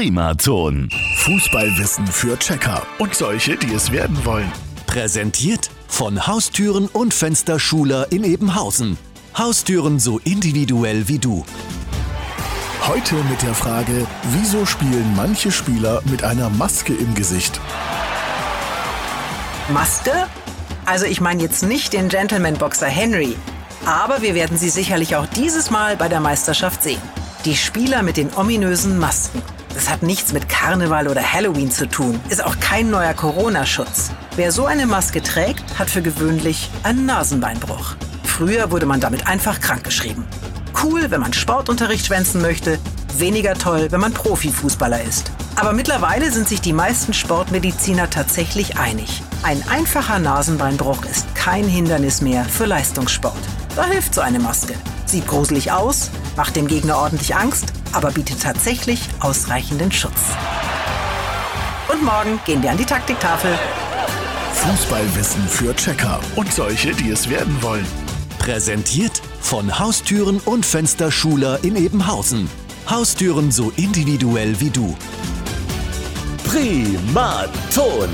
Primaton. Fußballwissen für Checker und solche, die es werden wollen. Präsentiert von Haustüren und Fensterschuler in Ebenhausen. Haustüren so individuell wie du. Heute mit der Frage, wieso spielen manche Spieler mit einer Maske im Gesicht? Maske? Also ich meine jetzt nicht den Gentleman-Boxer Henry, aber wir werden sie sicherlich auch dieses Mal bei der Meisterschaft sehen. Die Spieler mit den ominösen Masken. Das hat nichts mit Karneval oder Halloween zu tun, ist auch kein neuer Corona-Schutz. Wer so eine Maske trägt, hat für gewöhnlich einen Nasenbeinbruch. Früher wurde man damit einfach krankgeschrieben. Cool, wenn man Sportunterricht schwänzen möchte, weniger toll, wenn man Profifußballer ist. Aber mittlerweile sind sich die meisten Sportmediziner tatsächlich einig. Ein einfacher Nasenbeinbruch ist kein Hindernis mehr für Leistungssport. Da hilft so eine Maske. Sieht gruselig aus, macht dem Gegner ordentlich Angst, aber bietet tatsächlich ausreichenden Schutz. Und morgen gehen wir an die Taktiktafel. Fußballwissen für Checker und solche, die es werden wollen. Präsentiert von Haustüren und Fensterschuler in Ebenhausen. Haustüren so individuell wie du. Primaton.